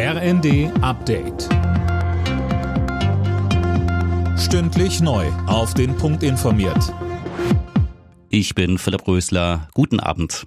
RND Update. Stündlich neu. Auf den Punkt informiert. Ich bin Philipp Rösler. Guten Abend.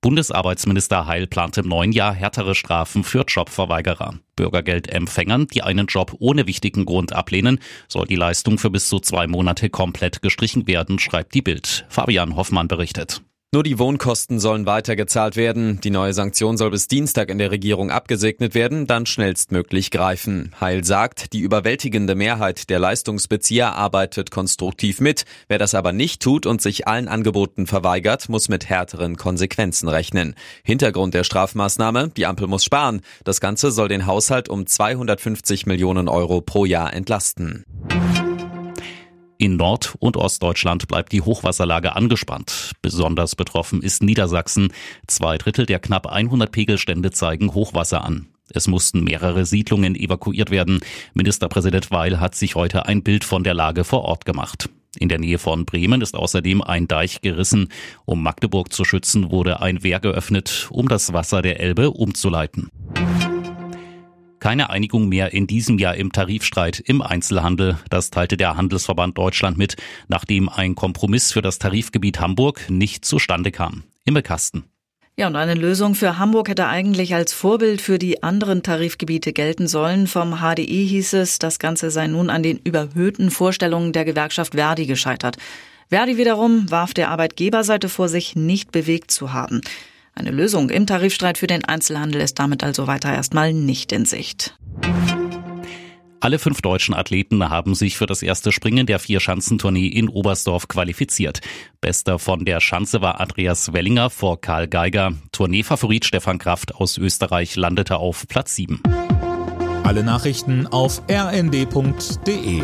Bundesarbeitsminister Heil plant im neuen Jahr härtere Strafen für Jobverweigerer. Bürgergeldempfängern, die einen Job ohne wichtigen Grund ablehnen, soll die Leistung für bis zu zwei Monate komplett gestrichen werden, schreibt die Bild. Fabian Hoffmann berichtet. Nur die Wohnkosten sollen weitergezahlt werden. Die neue Sanktion soll bis Dienstag in der Regierung abgesegnet werden, dann schnellstmöglich greifen. Heil sagt, die überwältigende Mehrheit der Leistungsbezieher arbeitet konstruktiv mit. Wer das aber nicht tut und sich allen Angeboten verweigert, muss mit härteren Konsequenzen rechnen. Hintergrund der Strafmaßnahme, die Ampel muss sparen. Das Ganze soll den Haushalt um 250 Millionen Euro pro Jahr entlasten. In Nord- und Ostdeutschland bleibt die Hochwasserlage angespannt. Besonders betroffen ist Niedersachsen. Zwei Drittel der knapp 100 Pegelstände zeigen Hochwasser an. Es mussten mehrere Siedlungen evakuiert werden. Ministerpräsident Weil hat sich heute ein Bild von der Lage vor Ort gemacht. In der Nähe von Bremen ist außerdem ein Deich gerissen. Um Magdeburg zu schützen, wurde ein Wehr geöffnet, um das Wasser der Elbe umzuleiten. Keine Einigung mehr in diesem Jahr im Tarifstreit im Einzelhandel. Das teilte der Handelsverband Deutschland mit, nachdem ein Kompromiss für das Tarifgebiet Hamburg nicht zustande kam. Imme Kasten. Ja, und eine Lösung für Hamburg hätte eigentlich als Vorbild für die anderen Tarifgebiete gelten sollen. Vom HDI hieß es, das Ganze sei nun an den überhöhten Vorstellungen der Gewerkschaft Verdi gescheitert. Verdi wiederum warf der Arbeitgeberseite vor, sich nicht bewegt zu haben. Eine Lösung im Tarifstreit für den Einzelhandel ist damit also weiter erstmal nicht in Sicht. Alle fünf deutschen Athleten haben sich für das erste Springen der Vier-Schanzentournee in Oberstdorf qualifiziert. Bester von der Schanze war Andreas Wellinger vor Karl Geiger. Tourneefavorit Stefan Kraft aus Österreich landete auf Platz 7. Alle Nachrichten auf rnd.de